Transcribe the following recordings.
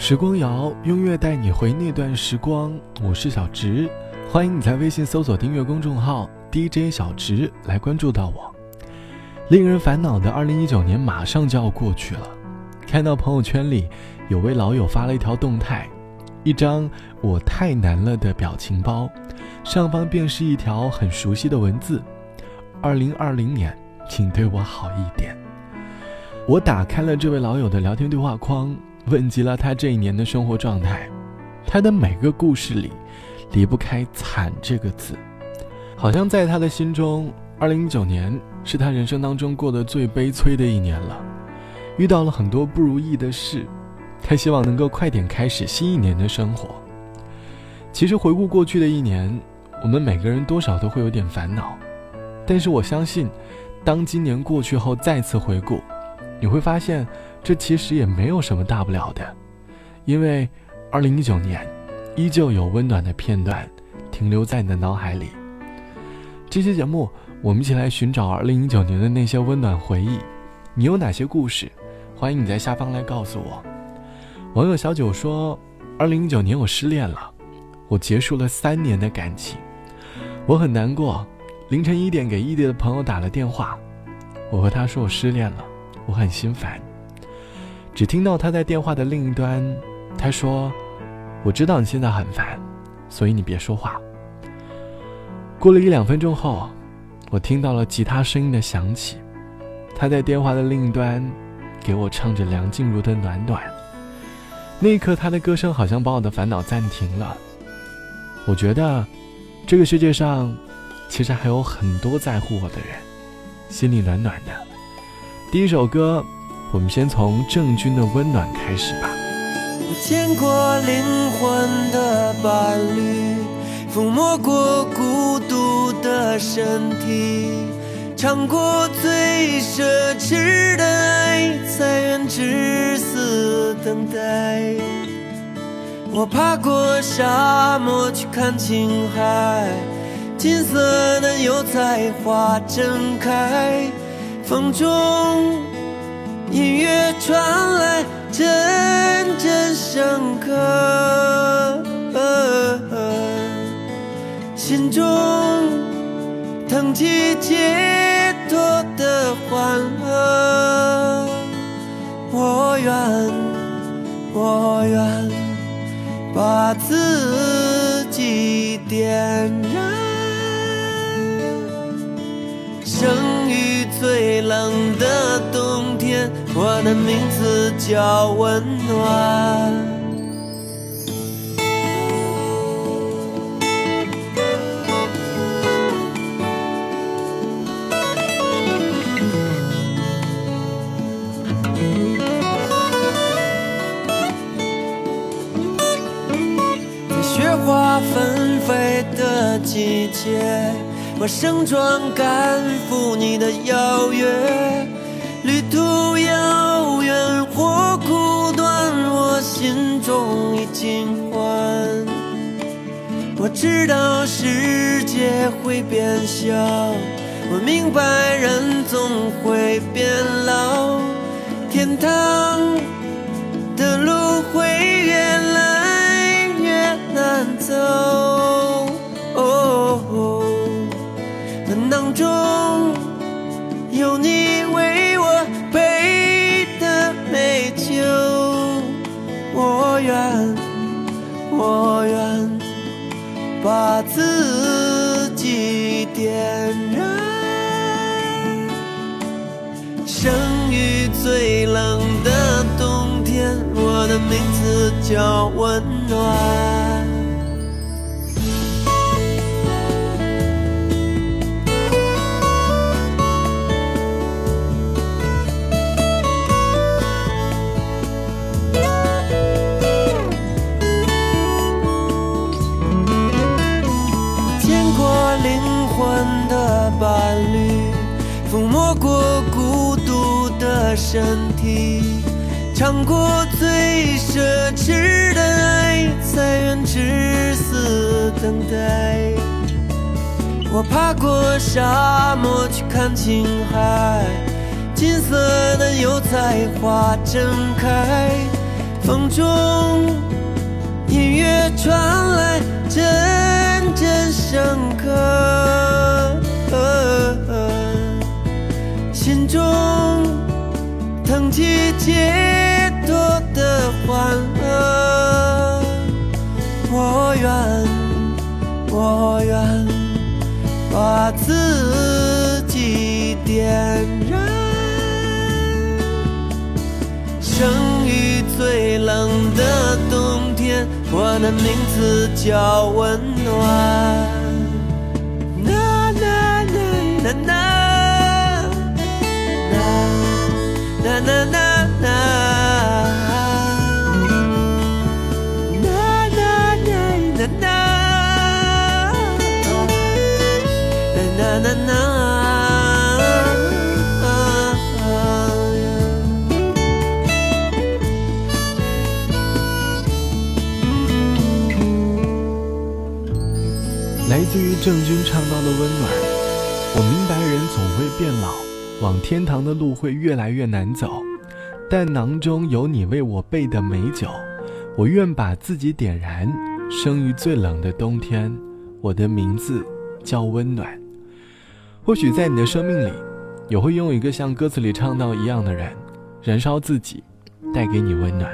时光谣用乐带你回那段时光，我是小直，欢迎你在微信搜索订阅公众号 DJ 小直来关注到我。令人烦恼的2019年马上就要过去了，看到朋友圈里有位老友发了一条动态，一张我太难了的表情包，上方便是一条很熟悉的文字：2020年，请对我好一点。我打开了这位老友的聊天对话框。问及了他这一年的生活状态，他的每个故事里离不开“惨”这个字，好像在他的心中，2019年是他人生当中过得最悲催的一年了，遇到了很多不如意的事，他希望能够快点开始新一年的生活。其实回顾过去的一年，我们每个人多少都会有点烦恼，但是我相信，当今年过去后再次回顾，你会发现。这其实也没有什么大不了的，因为2019年依旧有温暖的片段停留在你的脑海里。这期节目，我们一起来寻找2019年的那些温暖回忆。你有哪些故事？欢迎你在下方来告诉我。网友小九说：“2019 年我失恋了，我结束了三年的感情，我很难过。凌晨一点给异地的朋友打了电话，我和他说我失恋了，我很心烦。”只听到他在电话的另一端，他说：“我知道你现在很烦，所以你别说话。”过了一两分钟后，我听到了吉他声音的响起，他在电话的另一端给我唱着梁静茹的《暖暖》。那一刻，他的歌声好像把我的烦恼暂停了。我觉得，这个世界上其实还有很多在乎我的人，心里暖暖的。第一首歌。我们先从郑钧的温暖开始吧。我见过灵魂的伴侣，抚摸过孤独的身体，尝过最奢侈的爱，才愿至死等待。我爬过沙漠去看青海，金色的油菜花正开，风中。音乐传来，阵阵深刻，心中腾起解脱的欢乐。我愿，我愿把自己点燃，生于最冷。我的名字叫温暖。在雪花纷飞的季节，我盛装赶赴你的邀约。新欢。我知道世界会变小，我明白人总会变老，天堂的路会越来越难走。把自己点燃，生于最冷的冬天，我的名字叫温暖。的伴侣，抚摸过孤独的身体尝过最奢侈的爱，才愿至死等待。我爬过沙漠去看青海，金色的油菜花正开，风中音乐传来阵阵笙歌，中腾起解脱的欢乐。我愿，我愿把自己点燃。生于最冷的冬天，我的名字叫温暖。呐呐呐呐呐，呐呐呐呐，呐呐呐呐呐，呐呐呐呐。来自于郑钧唱到的温暖。我明白人总会变老，往天堂的路会越来越难走，但囊中有你为我备的美酒，我愿把自己点燃。生于最冷的冬天，我的名字叫温暖。或许在你的生命里，也会拥有一个像歌词里唱到一样的人，燃烧自己，带给你温暖。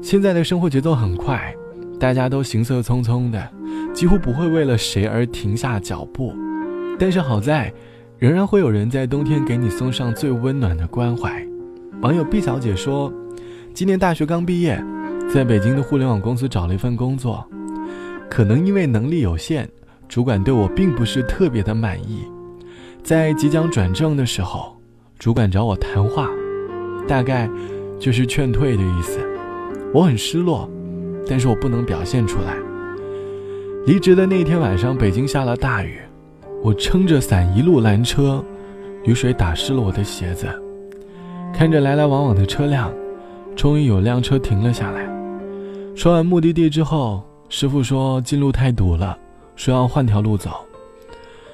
现在的生活节奏很快，大家都行色匆匆的。几乎不会为了谁而停下脚步，但是好在，仍然会有人在冬天给你送上最温暖的关怀。网友毕小姐说，今年大学刚毕业，在北京的互联网公司找了一份工作，可能因为能力有限，主管对我并不是特别的满意。在即将转正的时候，主管找我谈话，大概就是劝退的意思。我很失落，但是我不能表现出来。离职的那天晚上，北京下了大雨，我撑着伞一路拦车，雨水打湿了我的鞋子。看着来来往往的车辆，终于有辆车停了下来。说完目的地之后，师傅说近路太堵了，说要换条路走。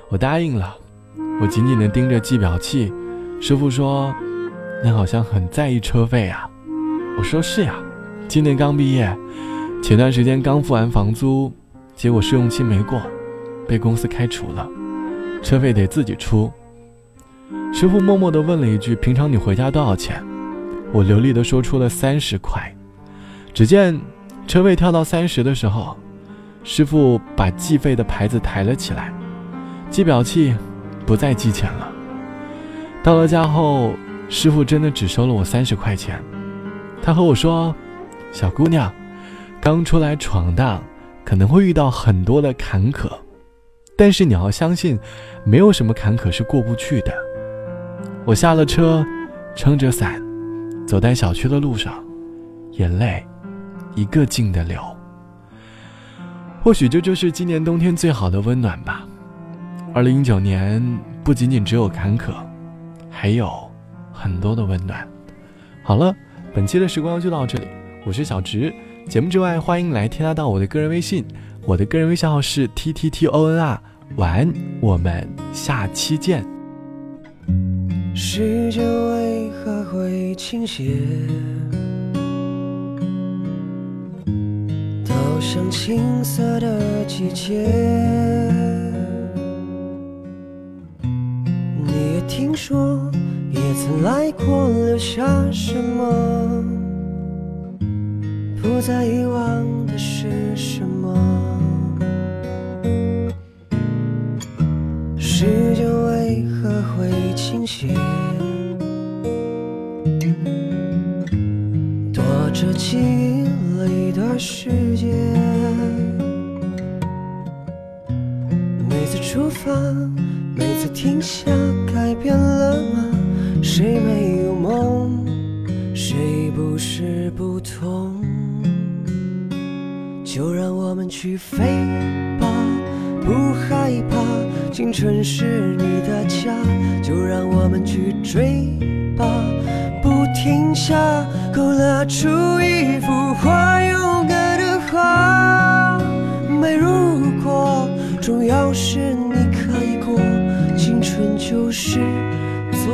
我答应了，我紧紧地盯着计表器。师傅说：“你好像很在意车费啊。”我说：“是呀，今年刚毕业，前段时间刚付完房租。”结果试用期没过，被公司开除了，车费得自己出。师傅默默地问了一句：“平常你回家多少钱？”我流利地说出了三十块。只见车费跳到三十的时候，师傅把计费的牌子抬了起来，计表器不再计钱了。到了家后，师傅真的只收了我三十块钱。他和我说：“小姑娘，刚出来闯荡。”可能会遇到很多的坎坷，但是你要相信，没有什么坎坷是过不去的。我下了车，撑着伞，走在小区的路上，眼泪一个劲的流。或许这就是今年冬天最好的温暖吧。二零一九年不仅仅只有坎坷，还有很多的温暖。好了，本期的时光就到这里，我是小直。节目之外，欢迎来添加到我的个人微信，我的个人微信号是 t t t o n r。晚安，我们下期见。时间为何会倾斜？倒向青涩的季节。你也听说，也曾来过，留下什么？不再遗忘的是什么？倾斜？躲着记忆里的世界。每次出发，每次停下，改变了吗？谁没有梦？谁不是不同？就让我们去飞吧，不害怕，青春是你的家。我们去追吧，不停下，勾勒出一幅画，勇敢的画。没如果，重要是你可以过，青春就是做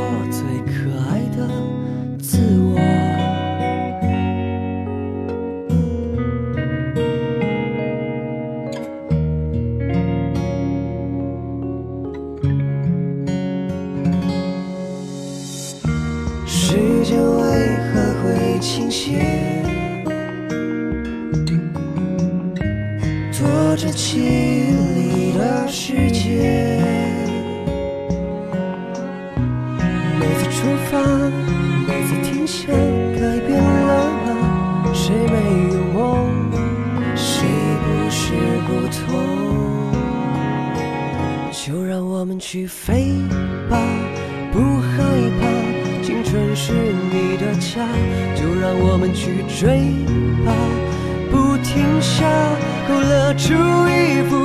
出发，每次停下，改变了吗谁没有梦？谁不是不同？就让我们去飞吧，不害怕，青春是你的家。就让我们去追吧，不停下，勾勒出一幅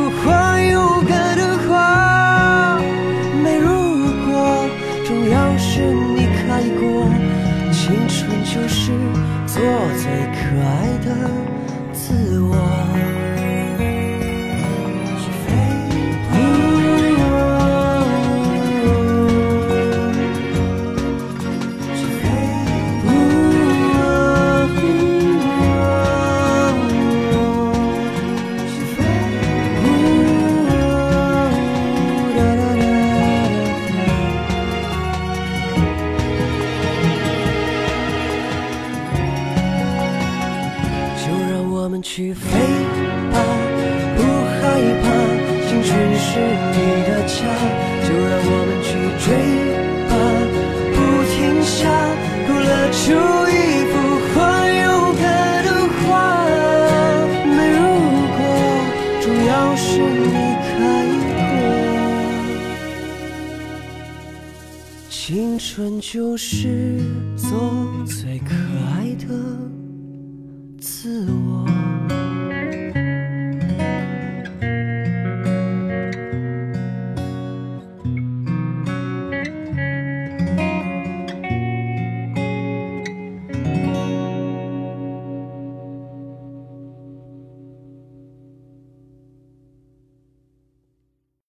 是你的家。就让我们去追吧，不停下，勾勒出一幅花有感的画。没如果，重要是你开过。青春就是做最